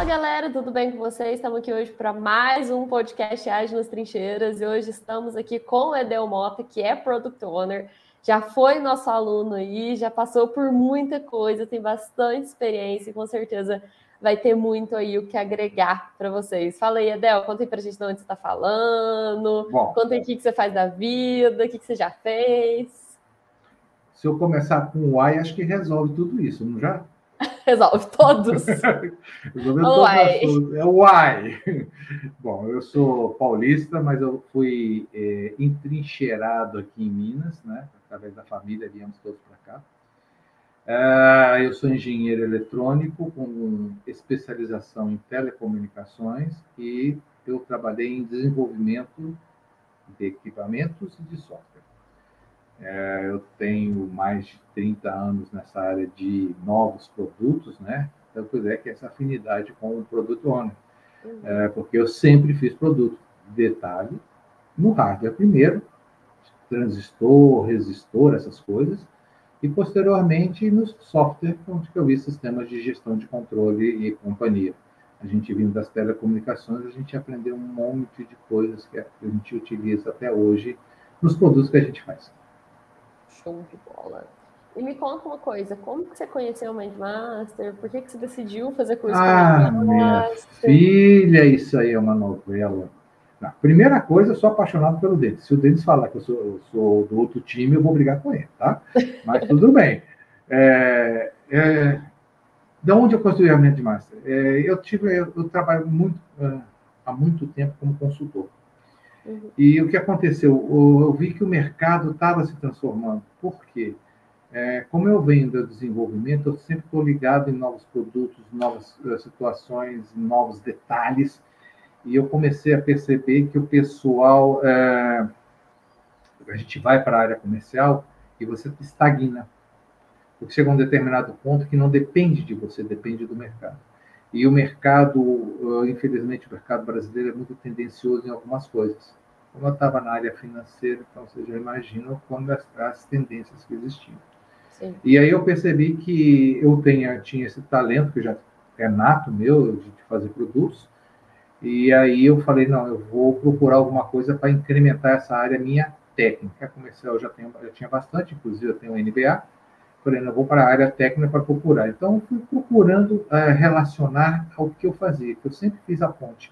Fala galera, tudo bem com vocês? Estamos aqui hoje para mais um podcast Ágil nas Trincheiras e hoje estamos aqui com o Edel Mota, que é Product Owner, já foi nosso aluno aí, já passou por muita coisa, tem bastante experiência e com certeza vai ter muito aí o que agregar para vocês. Fala aí, Edel, conta aí para a gente de onde você está falando, Bom, conta aí o que você faz da vida, o que você já fez. Se eu começar com o Y, acho que resolve tudo isso, não já? Resolve todos. Todos é o Y. Bom, eu sou paulista, mas eu fui é, entrincheirado aqui em Minas, né? Através da família, viemos todos para cá. É, eu sou engenheiro eletrônico com especialização em telecomunicações e eu trabalhei em desenvolvimento de equipamentos e de software. É, eu tenho mais de 30 anos nessa área de novos produtos, né? Então, pois é, que essa afinidade com o produto owner. Uhum. É, porque eu sempre fiz produto. Detalhe, no hardware primeiro, transistor, resistor, essas coisas, e posteriormente no software, onde eu vi sistemas de gestão de controle e companhia. A gente vindo das telecomunicações, a gente aprendeu um monte de coisas que a gente utiliza até hoje nos produtos que a gente faz. Show de bola. E me conta uma coisa, como que você conheceu o Mindmaster? Por que, que você decidiu fazer curso ah, com minha filha, isso aí é uma novela. Não, primeira coisa, eu sou apaixonado pelo Denis. Se o Denis falar que eu sou, eu sou, do outro time, eu vou brigar com ele, tá? Mas tudo bem. É, é, de onde eu construí a Mindmaster? É, eu, tive, eu, eu trabalho muito, uh, há muito tempo como consultor. Uhum. E o que aconteceu? Eu vi que o mercado estava se transformando. Por quê? É, como eu venho do desenvolvimento, eu sempre estou ligado em novos produtos, novas eh, situações, novos detalhes. E eu comecei a perceber que o pessoal. É, a gente vai para a área comercial e você estagna. Porque chega a um determinado ponto que não depende de você, depende do mercado. E o mercado, infelizmente, o mercado brasileiro é muito tendencioso em algumas coisas. Como eu estava na área financeira, então você já imagina quando as, as tendências que existiam. Sim. E aí eu percebi que eu tenha, tinha esse talento, que já é nato meu, de fazer produtos, e aí eu falei, não, eu vou procurar alguma coisa para incrementar essa área minha técnica. Comercial eu já, tenho, já tinha bastante, inclusive eu tenho um MBA, Falei, não, vou para a área técnica para procurar. Então, fui procurando uh, relacionar ao que eu fazia, que eu sempre fiz a ponte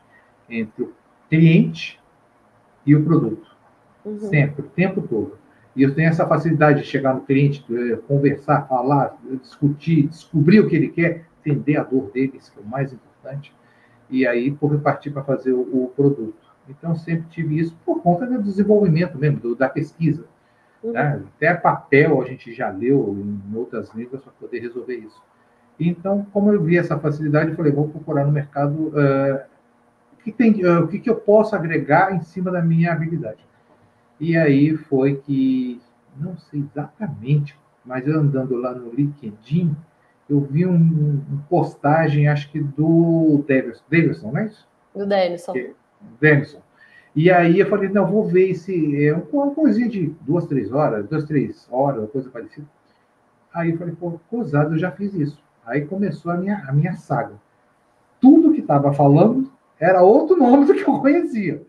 entre o cliente e o produto. Uhum. Sempre, o tempo todo. E eu tenho essa facilidade de chegar no cliente, conversar, falar, discutir, descobrir o que ele quer, entender a dor deles, que é o mais importante, e aí por partir para fazer o, o, produto. Então, sempre tive isso por conta do desenvolvimento mesmo, do, da pesquisa. Uhum. Né? Até papel a gente já leu em outras línguas para poder resolver isso. Então, como eu vi essa facilidade, eu falei, vou procurar no mercado uh, o, que tem, uh, o que, que eu posso agregar em cima da minha habilidade. E aí foi que, não sei exatamente, mas eu andando lá no LinkedIn, eu vi um, um postagem, acho que do Davidson, Davidson não é isso? Do. Davidson. E aí eu falei, não, vou ver se é uma coisinha de duas, três horas, duas, três horas, uma coisa parecida. Aí eu falei, pô, cozado, eu já fiz isso. Aí começou a minha, a minha saga. Tudo que estava falando era outro nome do que eu conhecia.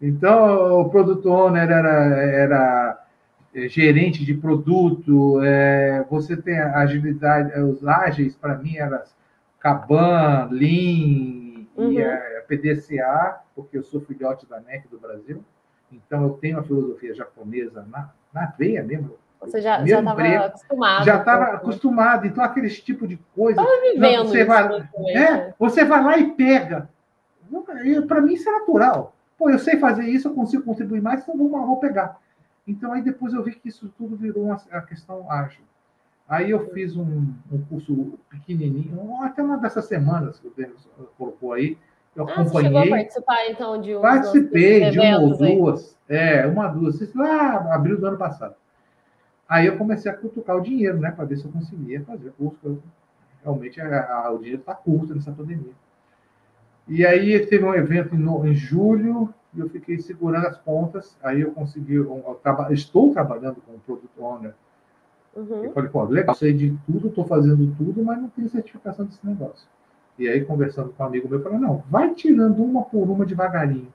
Então, o produto owner era, era é, gerente de produto, é, você tem agilidade, os ágeis, para mim, era Kaban, Lean, uhum. e é, PDCA, porque eu sou filhote da NEC do Brasil, então eu tenho a filosofia japonesa na, na veia mesmo. Você já estava acostumado. Já estava acostumado. Então, aquele tipo de coisa. Estava vivendo você vai, é, você vai lá e pega. Para mim, isso é natural. Pô, eu sei fazer isso, eu consigo contribuir mais, então vou, vou pegar. Então, aí depois eu vi que isso tudo virou uma, a questão ágil. Aí eu fiz um, um curso pequenininho, até uma dessas semanas que o Denis colocou aí, eu ah, acompanhei. Você chegou a participar, então, de um Participei de uma ou duas. Aí. É, uma, duas. Lá, abril do ano passado. Aí eu comecei a cutucar o dinheiro, né? Para ver se eu conseguia fazer curso. Realmente a, a, o dinheiro está curto nessa pandemia. E aí teve um evento em, em julho e eu fiquei segurando as pontas. Aí eu consegui. Eu, eu traba, estou trabalhando com o Product Owner. Uhum. Eu falei, pô, legal, sei de tudo, estou fazendo tudo, mas não tenho certificação desse negócio. E aí, conversando com um amigo meu, eu falei, não, vai tirando uma por uma devagarinho.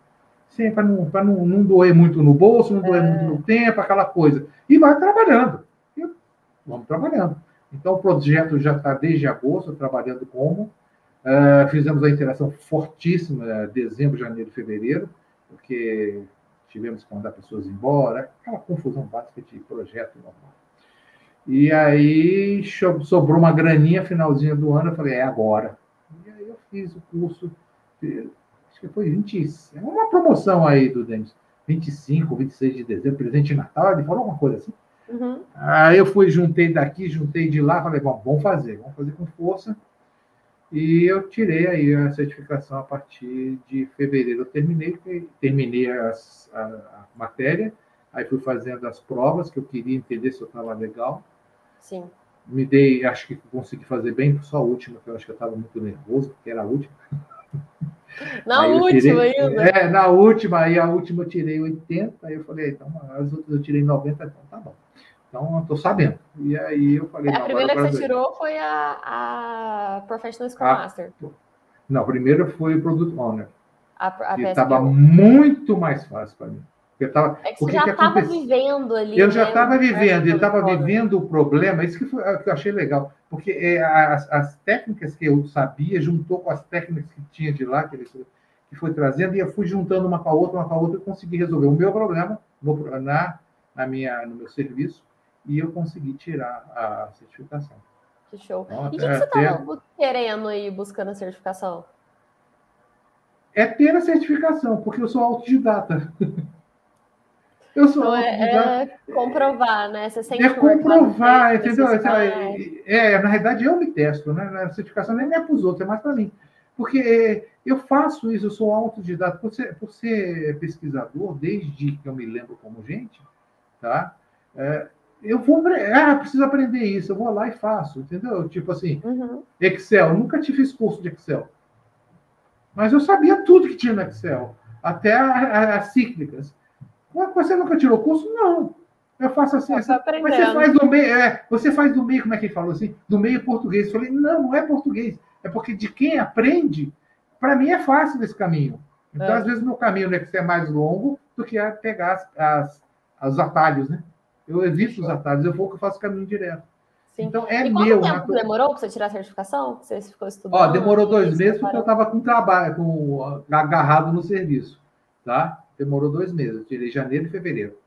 Sempre para não, não, não doer muito no bolso, não doer é. muito no tempo, aquela coisa. E vai trabalhando. E vamos trabalhando. Então, o projeto já está desde agosto, trabalhando como. Uh, fizemos a interação fortíssima, uh, dezembro, janeiro, fevereiro, porque tivemos que mandar pessoas embora, aquela confusão básica de projeto normal. E aí sobrou uma graninha finalzinho do ano, eu falei, é agora. Fiz o curso, acho que foi 20, é uma promoção aí do Denis, 25, 26 de dezembro, presente de Natal, ele falou alguma coisa assim. Uhum. Aí eu fui, juntei daqui, juntei de lá, falei, bom, vamos fazer, vamos fazer com força. E eu tirei aí a certificação a partir de fevereiro. Eu terminei, terminei as, a, a matéria, aí fui fazendo as provas que eu queria entender se eu estava legal. Sim. Me dei, acho que consegui fazer bem, só a última, que eu acho que eu estava muito nervoso, porque era a última. Na aí última tirei, ainda? É, na última, aí a última eu tirei 80, aí eu falei, então as outras eu tirei 90, então tá bom. Então, eu estou sabendo. E aí eu falei. É, a primeira que você tirou foi a, a Professional Scrum a, Master. Não, a primeira foi o Product Owner. A, a que estava muito mais fácil para mim. Eu tava, é que você já estava vivendo ali. Eu né? já estava vivendo, eu estava vivendo o problema, isso que, foi, que eu achei legal, porque é, as, as, técnicas que eu sabia, juntou com as técnicas que tinha de lá, que ele que foi trazendo, e eu fui juntando uma com a outra, uma com a outra, e consegui resolver o meu problema no, na, na minha, no meu serviço, e eu consegui tirar a certificação. Que show. Então, e o que, que você estava querendo aí buscando a certificação? É ter a certificação, porque eu sou autodidata. Eu sou então, é, é, comprovar, né? Você é comprovar, entendeu? É, é, na realidade, eu me testo, né? A certificação nem é para os outros, é mais para mim. Porque eu faço isso, eu sou autodidata. Por ser, por ser pesquisador, desde que eu me lembro como gente, tá? É, eu vou, ah, preciso aprender isso, eu vou lá e faço, entendeu? Tipo assim, uhum. Excel, nunca te fiz curso de Excel. Mas eu sabia tudo que tinha no Excel, até as cíclicas. Você nunca tirou curso? Não. Eu faço assim, assim mas você faz do meio, é, você faz do meio, como é que ele falou assim? Do meio português. Eu falei, não, não é português. É porque de quem aprende, para mim é fácil esse caminho. Então, é. às vezes, meu caminho Excel é mais longo do que pegar as, as, os atalhos, né? Eu evito os atalhos, eu vou que eu faço caminho direto. Sim. Então é e meu. Quanto tempo demorou para você tirar a certificação? Você ficou estudando? Ó, demorou dois meses porque eu estava com trabalho, com agarrado no serviço, tá? Demorou dois meses. Eu tirei janeiro e fevereiro.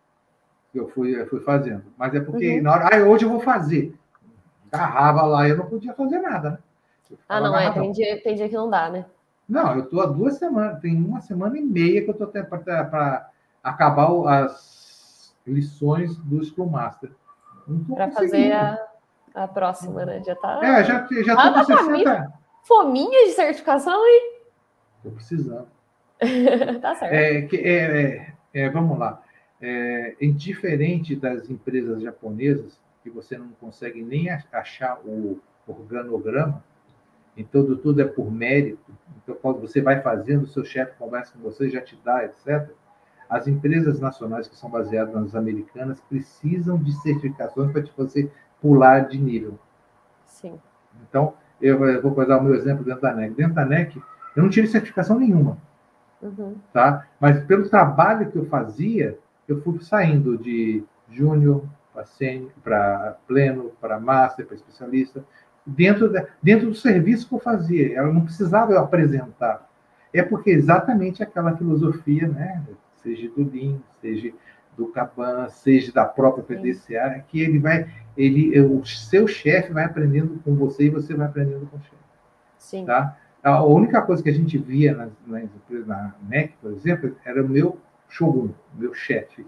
Eu fui, eu fui fazendo. Mas é porque uhum. na hora, ah, hoje eu vou fazer. Agarrava lá eu não podia fazer nada, né? Ah, não, é. Tem dia, tem dia que não dá, né? Não, eu estou há duas semanas, tem uma semana e meia que eu estou para acabar as lições do Scrum Master. Para fazer a, a próxima, né? Já tá. É, já, já ah, tô com 60. Fominha de certificação, hein? Tô precisando. tá certo. É, é, é, é, vamos lá. É, indiferente das empresas japonesas, que você não consegue nem achar o organograma, então tudo, é por mérito. Então, quando você vai fazendo, o seu chefe conversa com você, já te dá, etc. As empresas nacionais que são baseadas nas americanas precisam de certificações para você pular de nível. Sim. Então, eu vou dar o meu exemplo dentro da NEC. Dentro da NEC, eu não tive certificação nenhuma. Uhum. Tá? Mas pelo trabalho que eu fazia, eu fui saindo de júnior para pleno, para master, para especialista, dentro, da, dentro do serviço que eu fazia. Eu não precisava eu apresentar. É porque exatamente aquela filosofia, né? seja do Lean, seja do Caban, seja da própria PDCA, que ele vai, ele, o seu chefe vai aprendendo com você e você vai aprendendo com o chefe. Sim. Tá? A única coisa que a gente via na, MEC, por exemplo, era o meu shogun, meu chefe.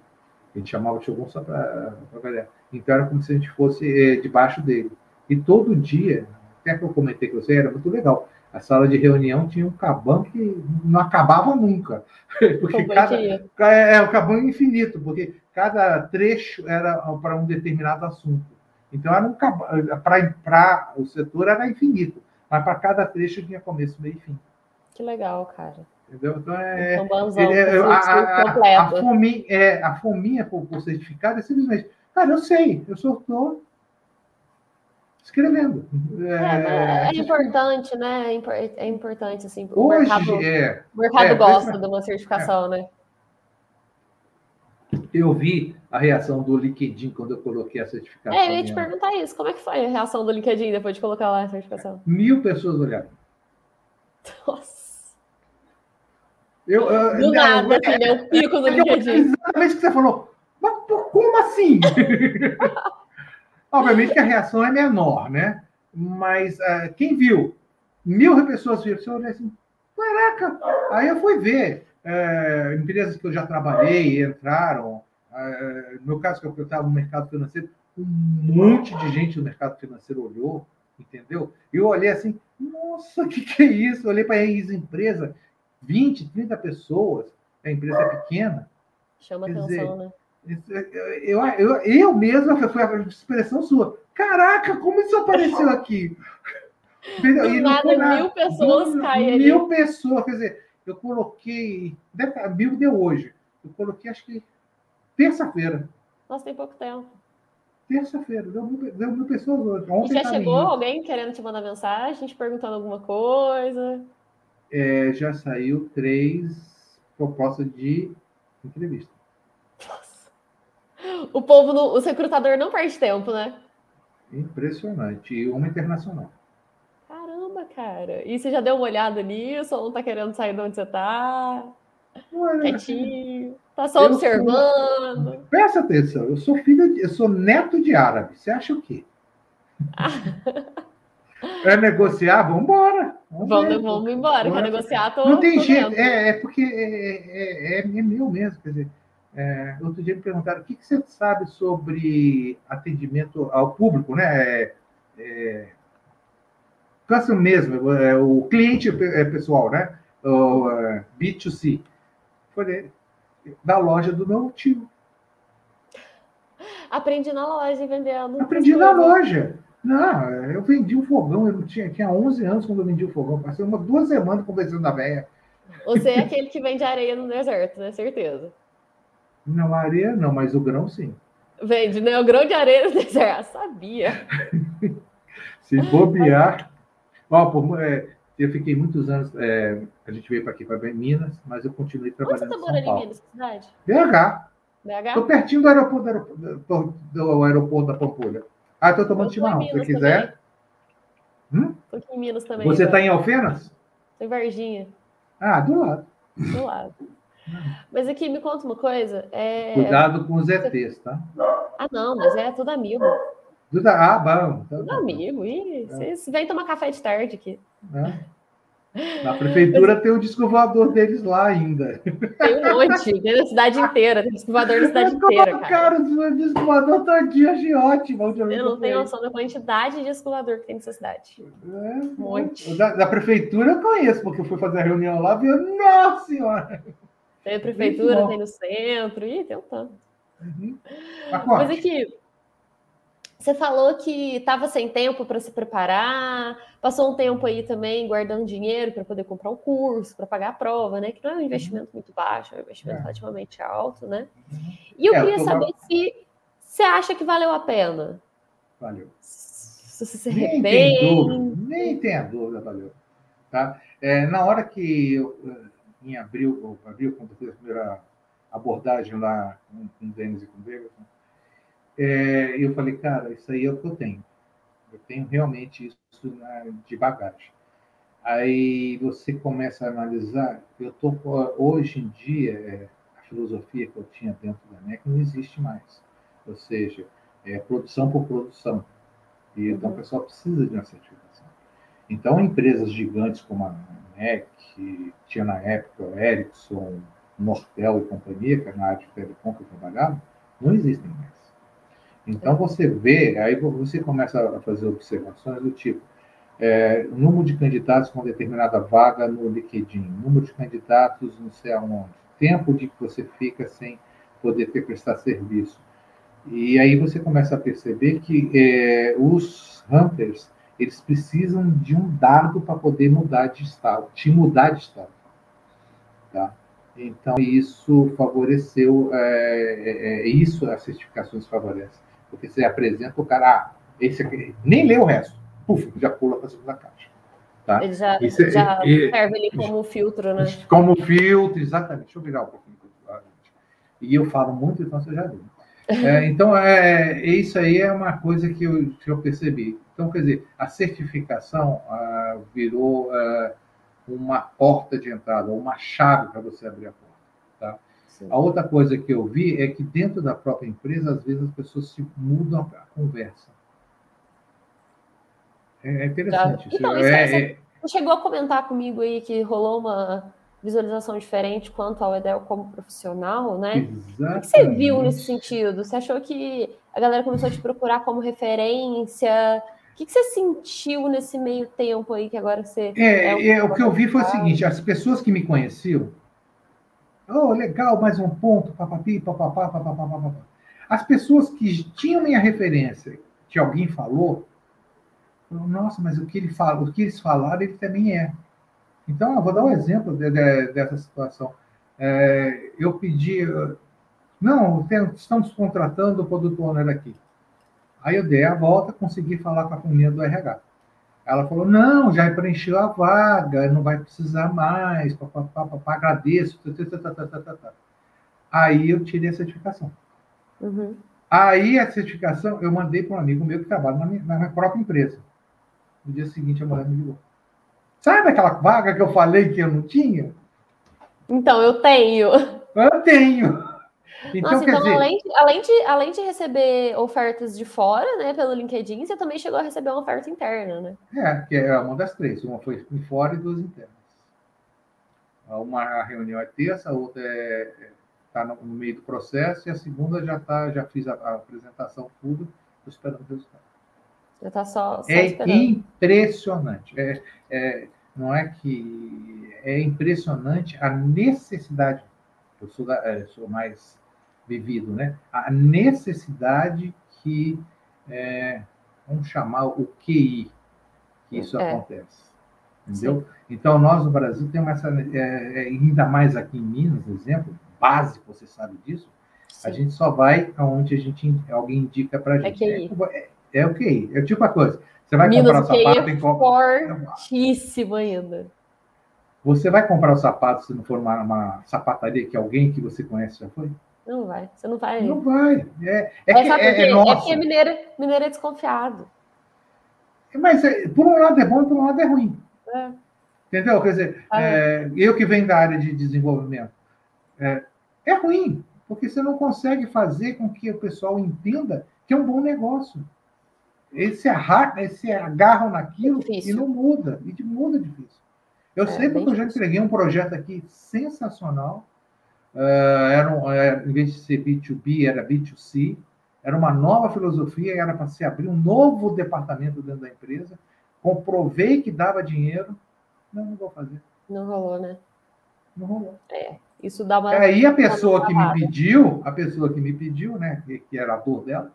A gente chamava de shogun só para galera. Então era como se a gente fosse é, debaixo dele. E todo dia, até que eu comentei com você, era muito legal a sala de reunião tinha um cabão que não acabava nunca. Porque cada, é, é o cabão infinito, porque cada trecho era para um determinado assunto. Então era um para o setor era infinito, mas para cada trecho tinha começo, meio e fim. Que legal, cara. Entendeu? Então é, um ele, é a, a, a, fominha, é, a fominha por, por certificado é simplesmente, cara, eu sei, eu sou autor, escrevendo. É, é, é importante, né? É, é importante, assim. O Hoje, mercado, é, o mercado é, gosta de uma certificação, né? Eu vi a reação do LinkedIn quando eu coloquei a certificação. É, eu ia te perguntar isso. Como é que foi a reação do LinkedIn depois de colocar lá a certificação? Mil pessoas olharam. Nossa. Eu, do nada, assim, né? O pico do LinkedIn. Exatamente o que você falou. Mas como assim? Obviamente que a reação é menor, né? Mas uh, quem viu? Mil pessoas viram. Você olha assim, caraca! Aí eu fui ver. Uh, empresas que eu já trabalhei entraram. Uh, no meu caso, que eu estava no mercado financeiro, um monte de gente no mercado financeiro olhou, entendeu? Eu olhei assim, nossa, o que, que é isso? Eu olhei para a empresa, 20, 30 pessoas, a empresa é pequena. Chama atenção, dizer, né? Eu, eu, eu mesmo, foi a expressão sua. Caraca, como isso apareceu aqui? Do e nada, nada, mil pessoas caem Mil pessoas, quer dizer, eu coloquei. Deve, mil deu hoje. Eu coloquei, acho que terça-feira. Nossa, tem pouco tempo. Terça-feira, deu, deu mil pessoas hoje. Ontem e já chegou alguém querendo te mandar mensagem, te perguntando alguma coisa? É, já saiu três propostas de entrevista. O povo, no, o recrutador não perde tempo, né? Impressionante. E uma internacional. Caramba, cara. E você já deu uma olhada nisso ou não tá querendo sair de onde você tá? Olha, Quietinho. Tá só observando. Sou... Presta atenção, eu sou filho, de... eu sou neto de árabe. Você acha o quê? é negociar? Vamos embora. Vamos, vamos embora. Quer negociar, tô. Não tem jeito. É, é, porque é, é, é, meu mesmo. Quer dizer, é, outro dia me perguntaram o que, que, você sabe sobre atendimento ao público, né? É, é, mesmo, é, o cliente é, pessoal, né? O é, B2C. Falei, da loja do meu tio. Aprendi na loja vendendo. Aprendi na loja. Não, eu vendi um fogão, eu tinha, tinha 11 anos quando eu vendi o um fogão. Passei umas duas semanas conversando na véia. Você é aquele que vende areia no deserto, né? Certeza. Não, areia não, mas o grão sim. Vende, né? O grão de areia no deserto. Sabia. Se bobear. Ó, por, é, eu fiquei muitos anos. É, a gente veio para aqui, para Minas, mas eu continuei trabalhando. Onde você está morando em Minas? cidade? BH. BH? Estou pertinho do aeroporto, do aeroporto, do aeroporto da Pampulha. Ah, estou tomando chimarrão. Se quiser. Hum? Estou aqui em Minas também. Você está então. em Alfenas? Estou em Varginha. Ah, do lado. Do lado. Mas aqui, me conta uma coisa. É... Cuidado com os ETs, tá? Ah, não, mas é tudo amigo. Tudo... Ah, bom. Tá tudo amigo. Ih, é. vocês vêm tomar café de tarde aqui. É. Na prefeitura tem o disco voador deles lá ainda. Tem um monte, tem na cidade inteira, tem disco voador na cidade inteira, cara. Cara, o disco voador todinho, achei ótimo. Eu não tenho noção da quantidade de disco voador que tem nessa cidade. É, um monte. Da, da, prefeitura eu conheço, porque eu fui fazer a reunião lá e eu, nossa senhora! Tem a prefeitura, tem no centro, e tem um tanto. Uhum. Mas aqui, você falou que estava sem tempo para se preparar, passou um tempo aí também guardando dinheiro para poder comprar um curso, para pagar a prova, né? Que não é um uhum. investimento muito baixo, é um investimento é. relativamente alto, né? Uhum. E eu é, queria eu saber lá... se você acha que valeu a pena. Valeu. Se você se arrepende. Nem tem dúvida, nem tenha dúvida, valeu. Tá? É, na hora que eu, em abril, abril, quando eu fiz a primeira abordagem lá com, com o Denis e com o Vegas, é, eu falei, cara, isso aí é o que eu tenho. Eu tenho realmente isso na, de bagagem. Aí você começa a analisar, eu tô hoje em dia é, a filosofia que eu tinha dentro da NEC não existe mais. Ou seja, é produção por produção. E então uhum. o pessoal precisa de uma certificação. Então empresas gigantes como a NEC, que tinha na época o Ericsson, Nortel e companhia, que era na área de telecom que eu trabalhava, não existem mais. Então você vê, aí você começa a fazer observações do tipo é, número de candidatos com determinada vaga no LinkedIn, número de candidatos não sei aonde, tempo de que você fica sem poder ter prestar serviço. E aí você começa a perceber que é, os hunters eles precisam de um dado para poder mudar de estado, te mudar de estado. Tá? Então, isso favoreceu, é, é, é, isso as certificações favorecem. Porque você apresenta o cara, ah, esse aqui, nem lê o resto. Puf, já pula para a segunda caixa. Tá? Ele já, Isso, já é, serve ali como filtro, né? Como filtro, exatamente. Deixa eu virar um pouquinho. E eu falo muito, então você já viu. É, então, é, isso aí é uma coisa que eu, que eu percebi. Então, quer dizer, a certificação ah, virou ah, uma porta de entrada, uma chave para você abrir a porta. Tá? A outra coisa que eu vi é que dentro da própria empresa, às vezes as pessoas se mudam a conversa. É, é interessante. Tá. Então, isso, é, você, é... chegou a comentar comigo aí que rolou uma visualização diferente quanto ao Edel como profissional, né? Exatamente. O que você viu nesse sentido? Você achou que a galera começou a te procurar como referência? O que você sentiu nesse meio tempo aí que agora você. É, é, é o que eu vi foi o seguinte: as pessoas que me conheciam, oh, legal, mais um ponto, papapi, papapá, papapá, papapá. As pessoas que tinham minha referência, que alguém falou, nossa, mas o que ele fala, o que eles falaram, ele também é. Então, eu vou dar um exemplo de, de, dessa situação. É, eu pedi, não, estamos contratando o produto owner aqui. Aí eu dei a volta, consegui falar com a menina do RH. Ela falou: não, já preencheu a vaga, não vai precisar mais, papapá, papá, agradeço. Tá, tá, tá, Aí eu tirei a certificação. Uhum. Aí a certificação eu mandei para um amigo meu que trabalha na minha, na minha própria empresa. No dia seguinte a mulher me ligou. Sabe aquela vaga que eu falei que eu não tinha? Então, eu tenho. Eu tenho. Então, Nossa, então dizer... além, de, além, de, além de receber ofertas de fora, né, pelo LinkedIn, você também chegou a receber uma oferta interna, né? É, que é uma das três. Uma foi de fora e duas internas. Uma reunião é terça, a outra é, está no, no, meio do processo, e a segunda já tá, já fiz a, a apresentação tudo, estou esperando o resultado. Já está só, só é esperando. impressionante. É, é, não é que é impressionante a necessidade. Eu sou, da, eu sou mais vivido, né? A necessidade que é, vamos chamar o QI que isso é. acontece, entendeu? Sim. Então nós no Brasil temos essa, é, é, ainda mais aqui em Minas, exemplo básico, você sabe disso. Sim. A gente só vai aonde a gente alguém indica para é gente. É, QI. É, é o QI. É tipo a coisa. Você vai Minas, comprar o sapato é em fortíssimo ainda. Você vai comprar o sapato se não for uma, uma, sapataria que alguém que você conhece já foi? Não vai. Você não vai. Não vai. É, é, é, que, é, é, é porque mineiro, mineiro é desconfiado. Mas é, por um lado é bom e por um lado é ruim. É. Entendeu? Quer dizer, é, eu que venho da área de desenvolvimento, é, é ruim, porque você não consegue fazer com que o pessoal entenda que é um bom negócio. Eles se, agarram, eles se agarram naquilo e não muda. E muda difícil. Eu é, sei porque eu já entreguei um projeto aqui sensacional. Uh, era um, era, em vez de ser B2B, era B2C. Era uma nova filosofia, era para se abrir um novo departamento dentro da empresa. Comprovei que dava dinheiro. Não, não vou fazer. Não rolou, né? Não rolou. É, isso dá uma. Aí a pessoa que me pediu, a pessoa que me pediu, né, que, que era a dor dela,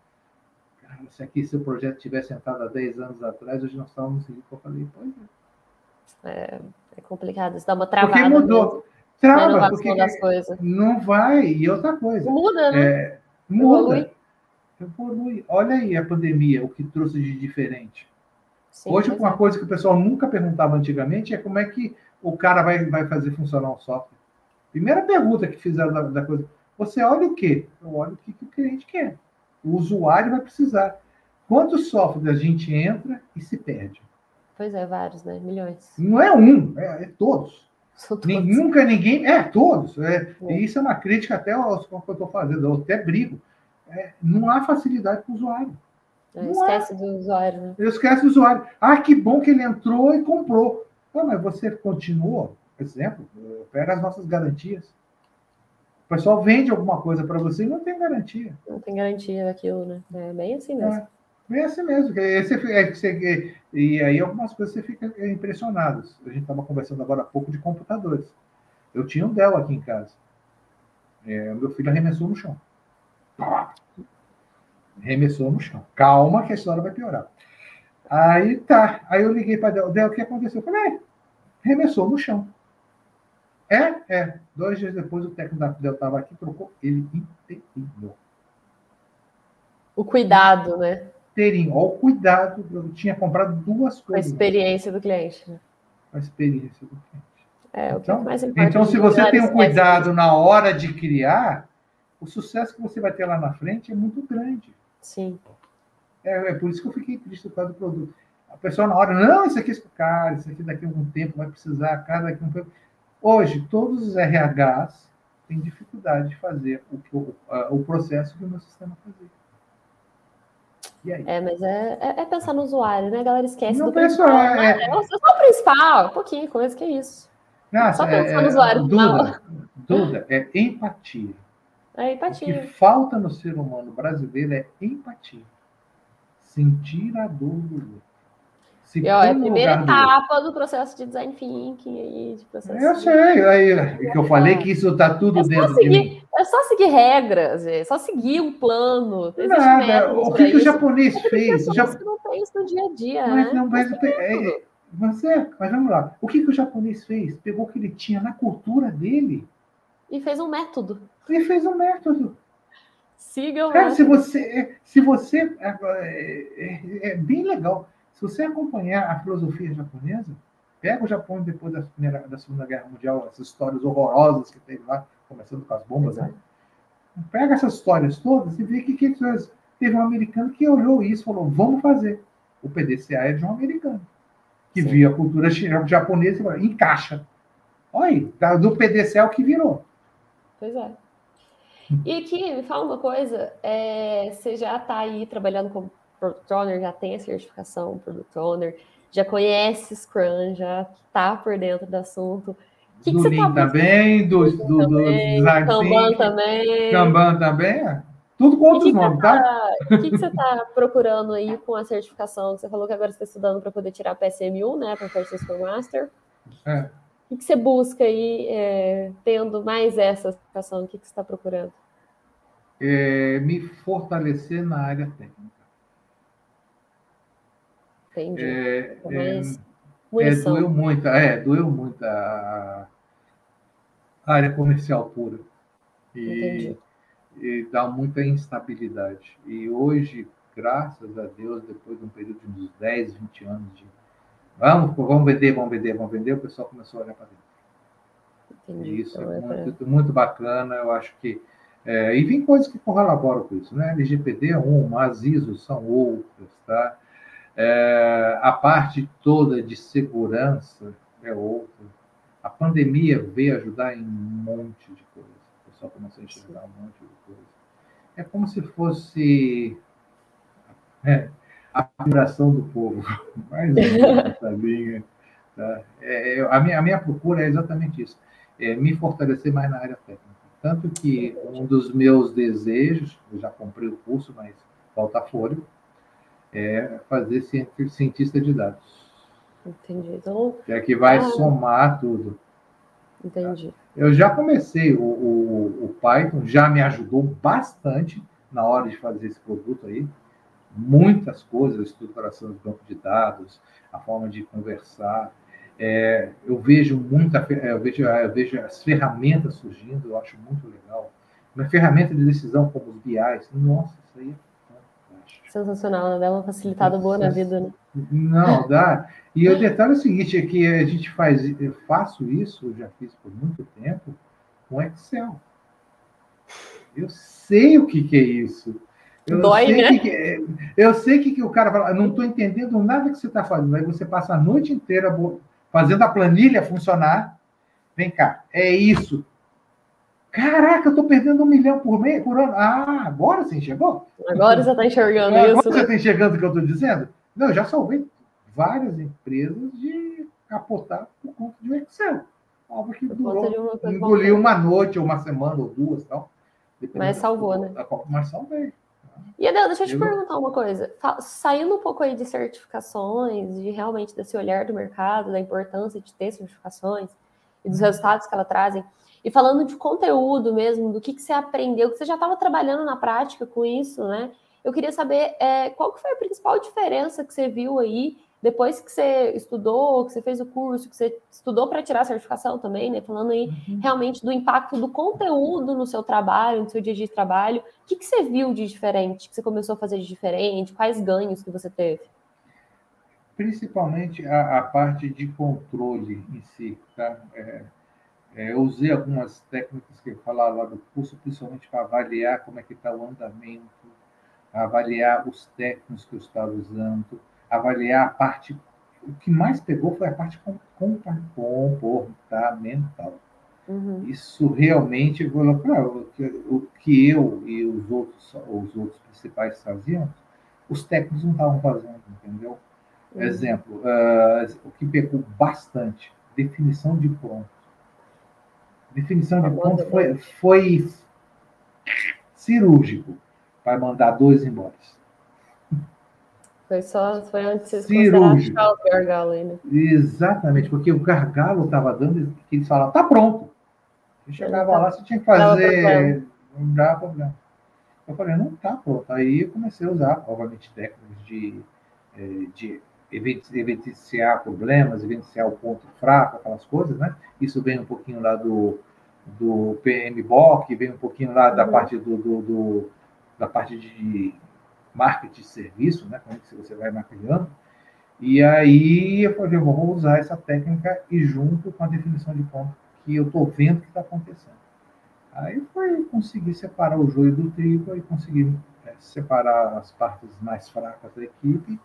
se aqui seu projeto tivesse entrado há 10 anos atrás, hoje nós estávamos seguindo eu falei, pois é. é. É complicado, isso dá uma travada. Porque mudou. Trava, porque não vai. E outra coisa. Muda, né? É, muda. Evolui. Olha aí a pandemia, o que trouxe de diferente. Sim, Hoje, uma é. coisa que o pessoal nunca perguntava antigamente é como é que o cara vai, vai fazer funcionar o software. Primeira pergunta que fizeram da, da coisa. Você olha o quê? Eu olho o que, que o cliente quer. O usuário vai precisar. Quantos softwares a gente entra e se perde? Pois é, vários, né? Milhões. Não é um, é, é todos. Nunca ninguém. É, todos. É, é. E isso é uma crítica até aos que eu estou fazendo, eu até brigo. É, não há facilidade para o usuário. É, esquece do usuário, né? Esquece do usuário. Ah, que bom que ele entrou e comprou. Ah, mas você continuou, exemplo, pega as nossas garantias. O pessoal vende alguma coisa para você e não tem garantia. Não tem garantia daquilo, né? É bem assim mesmo. É, bem assim mesmo. Esse, é, você, e aí algumas coisas você fica impressionado. A gente estava conversando agora há pouco de computadores. Eu tinha um Dell aqui em casa. É, meu filho arremessou no chão. Arremessou no chão. Calma que a história vai piorar. Aí tá. Aí eu liguei para Dell. Dell, o que aconteceu? Eu falei, arremessou no chão. É, é. Dois dias depois, o técnico da Fidel estava aqui, trocou ele inteirinho. O cuidado, né? Terem, ó, o cuidado, eu tinha comprado duas coisas. A experiência do cliente. Né? A experiência do cliente. É, o então, que é mais importante. Então, se você tem um cuidado na hora de criar, o sucesso que você vai ter lá na frente é muito grande. Sim. É, é por isso que eu fiquei triste por causa do produto. A pessoa na hora, não, isso aqui é cara, isso aqui daqui a algum tempo vai precisar, cada daqui a um tempo. Hoje, todos os RHs têm dificuldade de fazer o, o, o processo que o meu sistema fazia. É, mas é, é, é, pensar no usuário, né? A galera esquece não do principal. É, é, é, só o principal, um pouquinho, coisa que é isso. Nossa, só pensar é, no usuário. Duda, Duda, é empatia. É empatia. O que falta no ser humano brasileiro é empatia. Sentir a dor do outro. E, ó, é a primeira etapa do processo de design thinking aí, de processo. Eu sei, aí que eu falei que isso está tudo é dentro seguir, de. É só seguir regras, é só seguir um plano. Nada. O que, que o japonês fez? O japonês não tem isso no dia a dia, mas né? Não, mas, é, mas, é, mas vamos lá. O que, que o japonês fez? Pegou o que ele tinha na cultura dele e fez um método. E fez um método. Siga o Cara, método. se você, se você é, é, é bem legal. Se você acompanhar a filosofia japonesa, pega o Japão depois da, primeira, da Segunda Guerra Mundial, essas histórias horrorosas que teve lá, começando com as bombas, né? Pega essas histórias todas e vê que, que teve um americano que olhou isso e falou: vamos fazer. O PDCA é de um americano, que Sim. via a cultura japonesa e falou: encaixa. Olha, do PDCA é o que virou. Pois é. E aqui, me fala uma coisa: é, você já está aí trabalhando como Product Owner, já tem a certificação Product Owner, já conhece Scrum, já está por dentro do assunto. Que do que Lean tá também, do, do, do Design Kanban também. Kanban também, é. Tudo com outros nomes, tá? tá? O que, que você está procurando aí com a certificação? Você falou que agora você está estudando para poder tirar a PSM1, né? Para ser Scrum Master. É. O que, que você busca aí, é, tendo mais essa certificação? O que, que você está procurando? É, me fortalecer na área técnica. Entendi. É, é, é, doeu muito, é, doeu muito a, a área comercial pura. E, e, dá muita instabilidade. E hoje, graças a Deus, depois de um período de uns 10, 20 anos de vamos, vamos vender, vamos vender, vamos vender, o pessoal começou a olhar para dentro. Entendi. E isso então, é, é muito, muito bacana, eu acho que é, e vem coisas que correlaboram com isso, né? LGPD é uma, as ISO são outras, tá? É, a parte toda de segurança é outra. A pandemia veio ajudar em um monte de coisas. O pessoal começou a enxergar um monte de coisa. É como se fosse é, a vibração do povo. Mais essa linha. Tá? É, é, a, minha, a minha procura é exatamente isso. É me fortalecer mais na área técnica. Tanto que um dos meus desejos, eu já comprei o curso, mas falta fôlego, é fazer cientista de dados. Entendi. Então, é que vai ah, somar tudo. Entendi. Eu já comecei, o, o, o, Python já me ajudou bastante na hora de fazer esse produto aí. Muitas coisas, a estruturação do banco de dados, a forma de conversar. É, eu vejo muita, eu vejo, eu vejo as ferramentas surgindo, eu acho muito legal. Uma ferramenta de decisão como os BIs, nossa, isso aí é Sensacional, né? Dá uma facilitada boa na vida, né? Não, dá. E o detalhe é o seguinte, é que a gente faz, eu faço isso, eu já fiz por muito tempo, com Excel. Eu sei o que, que é isso. Eu Dói, sei né? Que é, eu sei que, que o cara fala, não estou entendendo nada que você está fazendo. Aí você passa a noite inteira fazendo a planilha funcionar. Vem cá, é isso. Caraca, eu estou perdendo um milhão por mês, por ano. Ah, agora você enxergou? Agora você está enxergando agora isso. Agora você está enxergando o que eu estou dizendo? Não, eu já salvei várias empresas de capotar por conta de um Excel. Algo que durou, engoliu uma noite, ou uma semana, ou duas tal. Mas salvou, né? Mas salvei. E Adel, deixa eu te eu... perguntar uma coisa. Saindo um pouco aí de certificações, de realmente desse olhar do mercado, da importância de ter certificações e dos resultados que elas trazem, e falando de conteúdo mesmo, do que, que você aprendeu, que você já estava trabalhando na prática com isso, né? Eu queria saber é, qual que foi a principal diferença que você viu aí depois que você estudou, que você fez o curso, que você estudou para tirar a certificação também, né? Falando aí uhum. realmente do impacto do conteúdo no seu trabalho, no seu dia a dia de trabalho, o que, que você viu de diferente, que você começou a fazer de diferente, quais ganhos que você teve? Principalmente a, a parte de controle em si, tá? É, é, eu usei algumas técnicas que eu falava lá do curso, principalmente para avaliar como é que está o andamento, avaliar os técnicos que eu estava usando, avaliar a parte. O que mais pegou foi a parte comportamental. Uhum. Isso realmente, o que eu e os outros, os outros principais faziam, os técnicos não estavam fazendo, entendeu? Uhum. Exemplo, uh, o que pegou bastante, definição de ponto. Definição de ponto foi, foi cirúrgico para mandar dois embora. Foi só, foi antes de cirúrgico. o gargalo aí, né? Exatamente, porque o gargalo estava dando, que eles falavam, tá pronto. Você chegava tá, lá, você tinha que fazer, não dá problema. Eu falei, não tá pronto. Aí eu comecei a usar, obviamente, técnicas de, eh, de evidenciar problemas, evidenciar o ponto fraco, aquelas coisas, né? Isso vem um pouquinho lá do, do PMBOK, vem um pouquinho lá da uhum. parte do, do, do, da parte de marketing de serviço, né? Como é que você vai mapeando. E aí eu falei, eu vou usar essa técnica e junto com a definição de ponto que eu estou vendo que está acontecendo. Aí foi conseguir separar o joio do trigo e conseguir é, separar as partes mais fracas da equipe.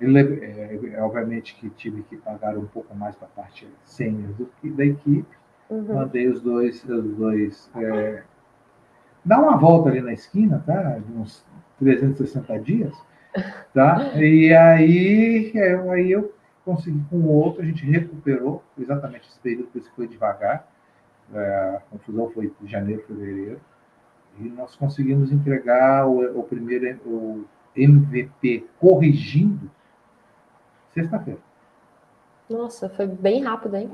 Ele, é, é, obviamente que tive que pagar um pouco mais para a parte sênior da equipe. Uhum. Mandei os dois, os dois é, dar uma volta ali na esquina, tá? Uns 360 dias, tá? E aí, é, aí eu consegui com o outro, a gente recuperou exatamente esse período, que foi devagar, é, a confusão foi de janeiro, fevereiro, e nós conseguimos entregar o, o primeiro o MVP corrigindo sexta-feira. Nossa, foi bem rápido, hein?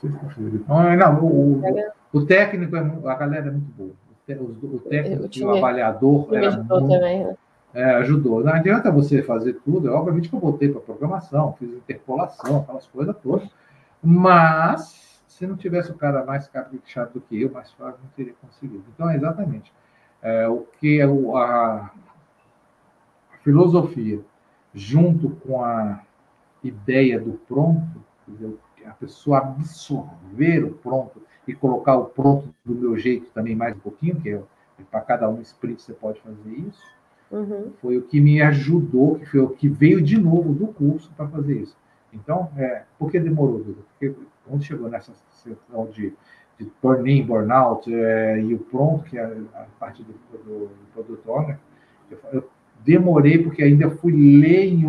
Sexta-feira. Não, não o, o, o técnico, é, a galera é muito boa o, técnico e o avaliador era ajudou muito, também, né? é, ajudou. Não adianta você fazer tudo, obviamente que eu voltei para programação, fiz interpolação, aquelas coisas todas, mas se não tivesse o cara mais caprichado do que eu, mais fácil, não teria conseguido. Então, é exatamente é, o que é a, a filosofia, junto com a ideia do pronto, dizer, a pessoa absorver o pronto, e colocar o pronto do meu jeito também mais um pouquinho, que é, para cada um sprint você pode fazer isso. Uhum. Foi o que me ajudou, que foi o que veio de novo do curso para fazer isso. Então, é, por que demorou, Duda? Porque quando chegou nessa situação de, de burn-in, burnout é, e o pronto, que é a, parte do, do, do produto owner, eu, eu, demorei porque ainda fui ler em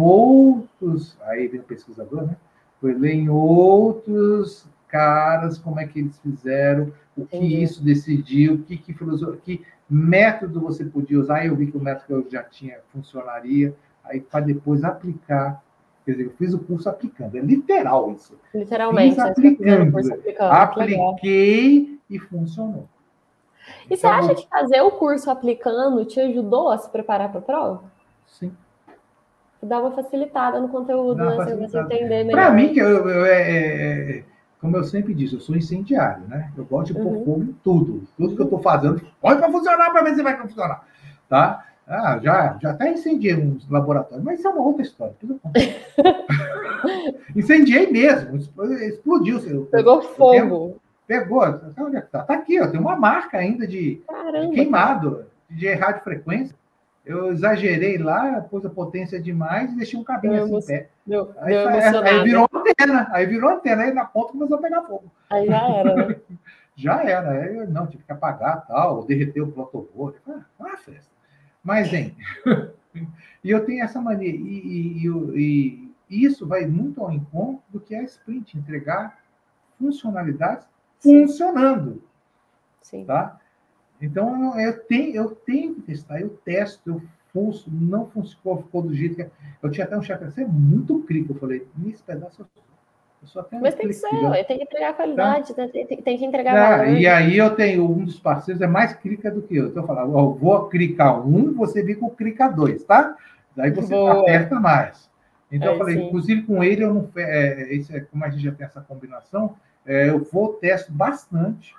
outros, aí vem o pesquisador, né? Fui ler em outros caras, como é que eles fizeram, o que Entendi. isso decidiu, que, que que método você podia usar. Aí eu vi que o método que eu já tinha funcionaria, aí para depois aplicar. Quer dizer, eu fiz o curso aplicando, é literal isso. Literalmente, fiz aplicando, aplicando. Apliquei e funcionou. E então, você acha que fazer o curso aplicando te ajudou a se preparar para a prova? Sim. Dá uma facilitada no conteúdo, né? Você entender melhor. Para mim, que eu, eu é, é, é como eu sempre disse, eu sou incendiário, né? Eu gosto de pôr uhum. fogo em tudo. Tudo que eu estou fazendo, pode para funcionar para ver se vai funcionar. Tá? Ah, já, já até incendiei uns laboratórios, mas isso é uma outra história. incendiei mesmo, explodiu. Pegou fogo. pegou, onde é que tá? Tá aqui, ó, tem uma marca ainda de, de queimado, de radiofrequência. Eu exagerei lá, pus a potência demais e deixei um cabinho assim em pé. Deu, aí, deu aí, virou antena, aí virou antena, aí na ponta começou a pegar fogo. Aí já era, né? já era, aí não, tive que apagar tal, derreter o protocolo. Ah, uma festa. Mas, hein, e eu tenho essa mania, e, e, e, e, isso vai muito ao encontro do que é a sprint, entregar funcionalidades Sim. funcionando. Sim. Tá? Então, eu tenho, eu tenho que testar, eu testo, eu fuço, não funcionou, ficou do jeito que. É. Eu tinha até um chefe, você é muito crítico. Eu falei, nesse pedaço eu sou. até Mas tem que ser, eu tenho que entregar qualidade, tá? tem, tem, que entregar ah, valor. E aí eu tenho um dos parceiros, é mais crica do que eu. Então eu falo, eu vou clicar um, você vem com clica dois, tá? Daí você Boa. aperta mais. Então, eu falei, sim. inclusive com ele, eu não, é, esse, é, como a gente já tem essa combinação, é, eu vou, testo bastante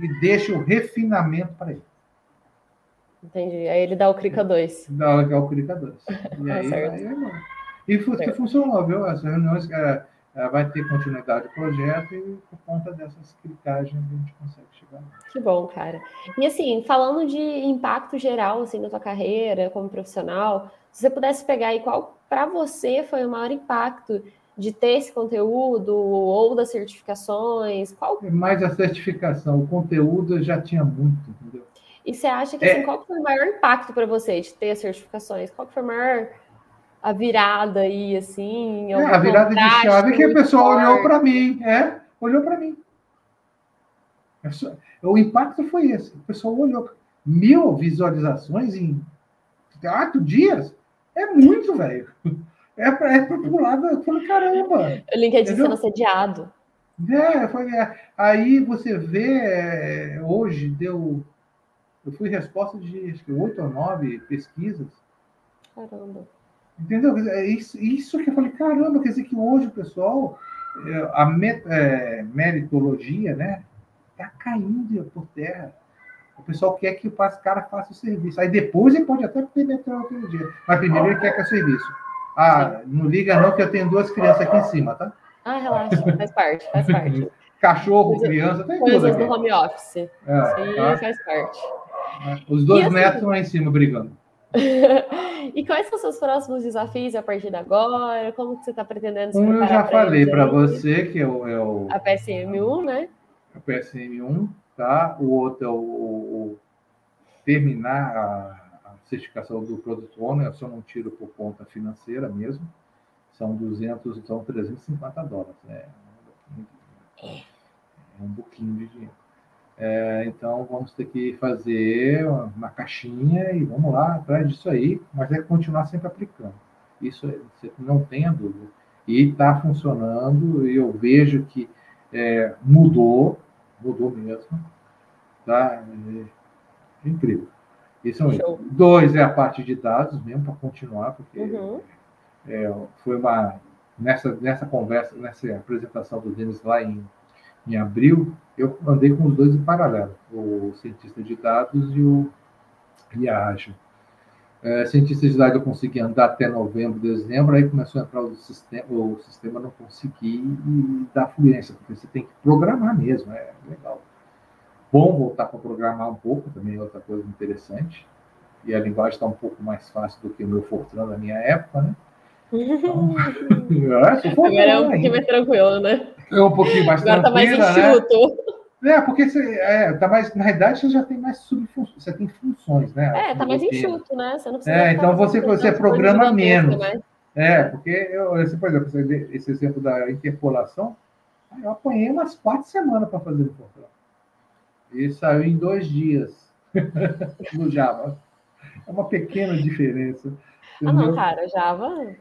e deixo o refinamento para ele. Entendi. Aí ele dá o Crica 2. Dá o Crica 2. E aí, aí, aí, e funcionou, viu? As reuniões é, é, vai ter continuidade do projeto e por conta dessas clicagens a gente consegue chegar lá. Que bom, cara. E assim, falando de impacto geral assim, na tua carreira como profissional, se você pudesse pegar aí qual para você foi o maior impacto de ter esse conteúdo ou das certificações? Qual... Mais a certificação, o conteúdo eu já tinha muito, entendeu? E você acha que é... assim, qual foi o maior impacto para você de ter as certificações? Qual foi a maior a virada aí, assim? É, a virada de chave que a pessoa olhou para mim, é, olhou para mim. É o impacto foi esse. O pessoal olhou. Mil visualizações em quatro dias é muito, velho. É para é pular. Eu falei, caramba. O LinkedIn sendo assediado. É, foi, é. Aí você vê, é, hoje deu. Eu fui resposta de acho que oito ou nove pesquisas. Caramba. Entendeu? É isso, isso que eu falei, caramba, quer dizer que hoje o pessoal, é, a met, é, meritologia, né, tá caindo por terra. O pessoal quer que o cara faça o serviço. Aí depois ele pode até penetrar outro dia. Mas primeiro ele quer que é serviço. Ah, não liga não que eu tenho duas crianças aqui em cima, tá? Ah, relaxa, faz parte, faz parte. Cachorro, criança, tem Coisas do home office. É, Isso aí tá? faz parte. Os dois assim, netos lá em cima brigando. e quais são os seus próximos desafios a partir de agora? Como que você está pretendendo se Um eu já falei para você, que é o, é o... A PSM1, né? A PSM1, tá? O outro é o, o terminar a, a, certificação do Product Owner, eu só não tiro por conta financeira mesmo. São 200, então 350 dólares. Né? É um pouquinho de dinheiro. É, então vamos ter que fazer uma caixinha e vamos lá atrás disso aí, mas é continuar sempre aplicando. Isso você não tenha dúvida. E está funcionando, e eu vejo que é, mudou, mudou mesmo. Tá? É, incrível. Isso é um Dois é a parte de dados mesmo, para continuar, porque uhum. é, foi uma. Nessa, nessa conversa, nessa apresentação do Denis lá em em abril, eu andei com os dois em paralelo, o cientista de dados e, o, e a Ágil. É, cientista de dados eu consegui andar até novembro, dezembro, aí começou a entrar o sistema, o sistema não consegui dar fluência, porque você tem que programar mesmo, é legal. Bom voltar para programar um pouco, também é outra coisa interessante. E a linguagem está um pouco mais fácil do que o meu Fortran na minha época, né? Então, é, Agora é um pouquinho mais tranquilo, né? É um pouquinho mais Agora tranquilo. Agora tá mais enxuto. Né? É, porque você, é, tá mais, na realidade você já tem mais subfunções, você tem funções, né? É, tá mais enxuto, né? Você não precisa é, então você, você programa menos. Né? É, porque eu, esse, por exemplo, esse exemplo da interpolação, eu apanhei umas quatro semanas para fazer o Fortran. E saiu em dois dias no Java. É uma pequena diferença. Entendeu? Ah, não, cara, Java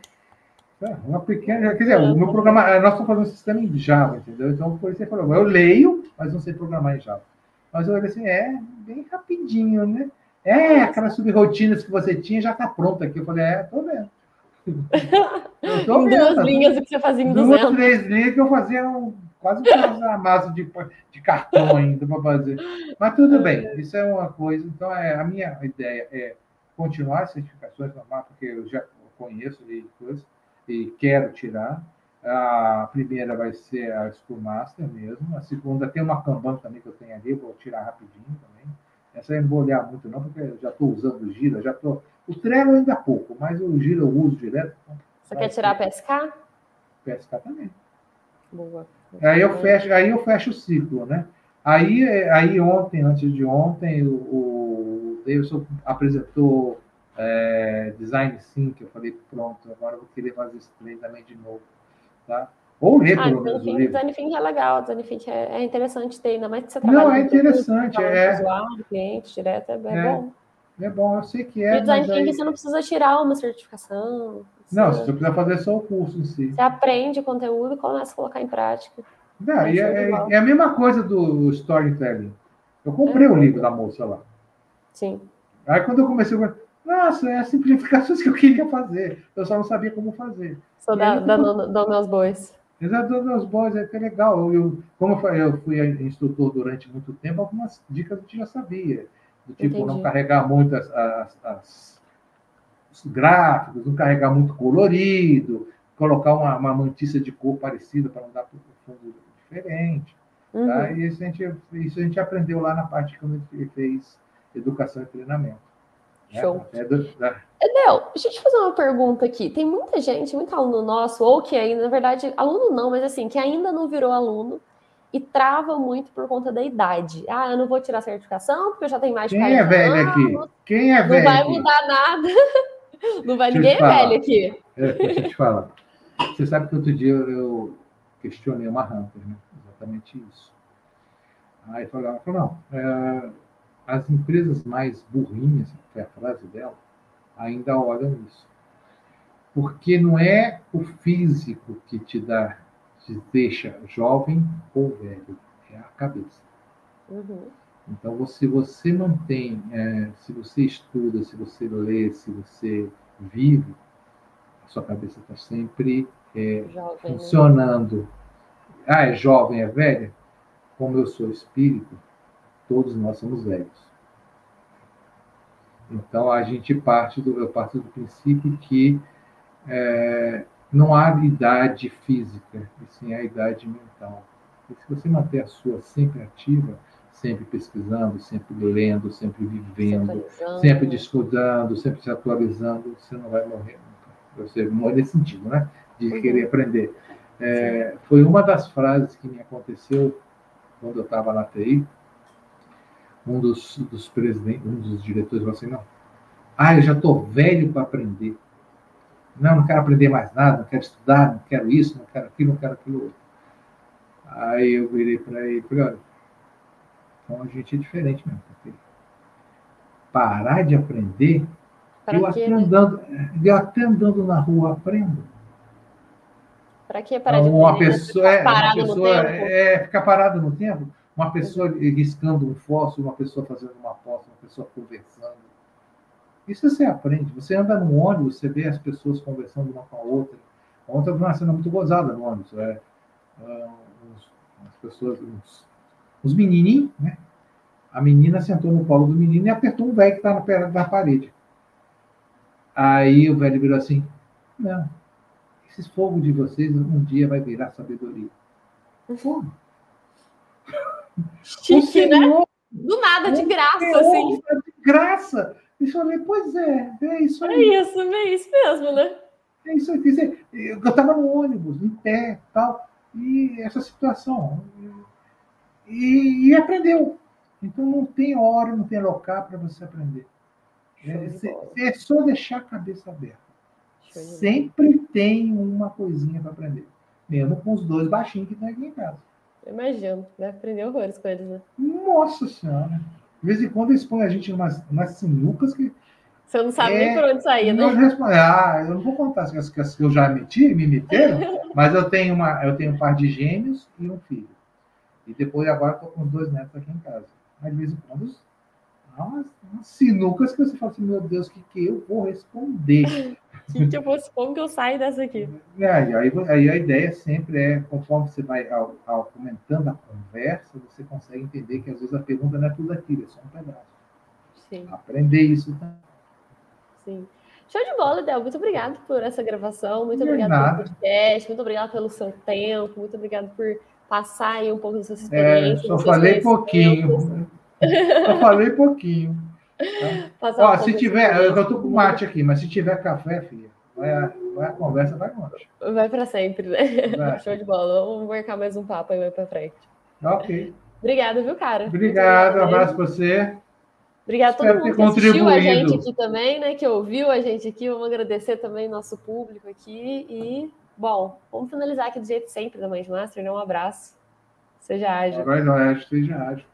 é, uma pequena. Quer dizer, o meu programa. Nós estamos fazendo um sistema em Java, entendeu? Então, por isso você falou, eu leio, mas não sei programar em Java. Mas eu olhei assim, é bem rapidinho, né? É, aquelas subrotinas que você tinha já está pronta aqui. Eu falei, é, tô vendo. Eu tô em duas linhas o que você fazia em 200. Duas, três linhas que eu fazia um, quase uma massa de, de cartão ainda para fazer. Mas tudo bem, isso é uma coisa. Então, é, a minha ideia é continuar as certificações normal, porque eu já conheço e e quero tirar. A primeira vai ser a School Master mesmo. A segunda tem uma Kanban também que eu tenho ali, vou tirar rapidinho também. Essa eu não vou olhar muito não, porque eu já estou usando o Gira, já estou... O Trello ainda é pouco, mas o Gira eu uso direto. Então Você quer tirar a PSK? PSK também. Boa. Aí eu fecho, aí eu fecho o ciclo, né? Aí, aí ontem, antes de ontem, o, o Davidson apresentou é, design Sync, eu falei, pronto, agora eu vou querer fazer esse treinamento de novo, tá? Ou ler, ah, pelo menos, o livro. Design Think é legal, Design Think é, é, interessante ter, ainda mais que você trabalha... Não, é interessante, é... Usuário, cliente, direto, é, é, é, bom. É bom, eu sei que é, E Design Thinking aí... você não precisa tirar uma certificação. Não, você precisa fazer só o curso em si. Você aprende o conteúdo e começa a colocar em prática. Não, é, é, é, a mesma coisa do storytelling. Eu comprei o livro da moça lá. Sim. Aí quando eu comecei, Nossa, é as simplificações que eu queria fazer. Eu só não sabia como fazer. Só dá, dando meus bois. Exato, dando meus bois, é que é legal. Eu, como eu, falei, eu fui instrutor durante muito tempo, algumas dicas eu já sabia. Do tipo, Entendi. não carregar muito as, as, as, gráficos, não carregar muito colorido, colocar uma, uma de cor parecida para não dar fundo diferente. Tá? Uhum. Tá? E isso a, gente, isso a gente aprendeu lá na parte que a gente fez educação e treinamento. Né? Show. É da... Edel, deixa eu te fazer uma pergunta aqui. Tem muita gente, muito aluno nosso, ou que ainda, na verdade, aluno não, mas assim, que ainda não virou aluno e trava muito por conta da idade. Ah, eu não vou tirar certificação porque eu já tenho mais de Quem é velho anos. aqui? Quem é velho? Não vai aqui? mudar nada. Não vai ninguém é velho aqui. É, deixa eu te falar. Você sabe que outro dia eu questionei uma Hunter, né? Exatamente isso. Aí falou, não, é, as empresas mais burrinhas, foi a frase dela, ainda olham isso. Porque não é o físico que te dá, te deixa jovem ou velho, é a cabeça. Uhum. Então, se você mantém, é, se você estuda, se você lê, se você vive, a sua cabeça está sempre é, né? funcionando. Ah, é jovem, é velha? Como eu sou espírito, todos nós somos velhos. Então a gente parte do, eu parto do princípio que é, não há idade física, e sim a idade mental. E se você manter a sua sempre ativa, sempre pesquisando, sempre lendo, sempre vivendo, sempre estudando, sempre se atualizando, você não vai morrer nunca. Você morre nesse sentido, né? De uhum. querer aprender. É, foi uma das frases que me aconteceu quando eu estava na TI, um dos, dos presidentes, um dos diretores falou assim, não, ah, eu já estou velho para aprender. Não, não quero aprender mais nada, não quero estudar, não quero isso, não quero aquilo, não quero aquilo outro. Aí eu virei para ele e falei, olha, então a gente é diferente mesmo. Parar de aprender, eu até, né? andando, eu até andando na rua aprendo. Para que parar de aprender? Pessoa, é, uma pessoa é, ficar parado no tempo uma pessoa riscando um fósforo, uma pessoa fazendo uma aposta, uma pessoa conversando. Isso você aprende. Você anda no ônibus, você vê as pessoas conversando uma com a outra. Ontem eu vi uma cena muito gozada no ônibus. É, é, uns, as pessoas, uns, uns menininhos, né? A menina sentou no colo do menino e apertou um velho que está na, na parede. Aí o velho virou assim: Não, esses fogos de vocês um dia vai virar sabedoria. Fogo. Chique, né? Do nada, de graça, assim. De graça. E eu falei, pois é, é isso aí. É isso, é isso mesmo, né? É isso aí. Eu estava no ônibus, em pé tal, e essa situação. E, e aprendeu. Então não tem hora, não tem local para você aprender. É, é, só deixar a cabeça aberta. Sempre tem uma coisinha para aprender. Mesmo com os dois baixinhos que estão aqui em casa. Imagino, vai aprender horrores com eles, né? Nossa Senhora! De vez em quando eles põem a gente umas, umas sinucas que. Você não sabe é, nem por onde sair, né? Ah, eu não vou contar as que eu já meti, me meteram, mas eu tenho, uma, eu tenho um par de gêmeos e um filho. E depois agora estou com os dois netos aqui em casa. Mas de vez em quando há umas, umas sinucas que você fala assim, meu Deus, o que, que eu vou responder? O que, que eu vou como que eu saio dessa aqui? É, aí, aí, a ideia sempre é, conforme você vai aumentando a conversa, você consegue entender que às vezes a pergunta não é tudo aquilo, é só um pedaço. Sim. Aprender isso também. Sim. Show de bola, Del. Muito obrigado por essa gravação, muito obrigado pelo podcast, muito obrigado pelo seu tempo, muito obrigado por passar aí um pouco dessas experiências. É, só falei pouquinho. só falei pouquinho. Ó, se tiver, eu estou com mate aqui, mas se tiver café, filha, vai a, vai a conversa, vai longe. Vai para sempre, né? Vai. Show de bola. Vamos marcar mais um papo aí mais para frente. Ok. Obrigado, viu, cara? Obrigado, um abraço para você. Obrigado a todo mundo que assistiu a gente aqui também, né? Que ouviu a gente aqui. Vamos agradecer também nosso público aqui. E, bom, vamos finalizar aqui do jeito sempre da Mãe de Master, né? Um abraço. Seja ágil. Vai, vai, seja ágil.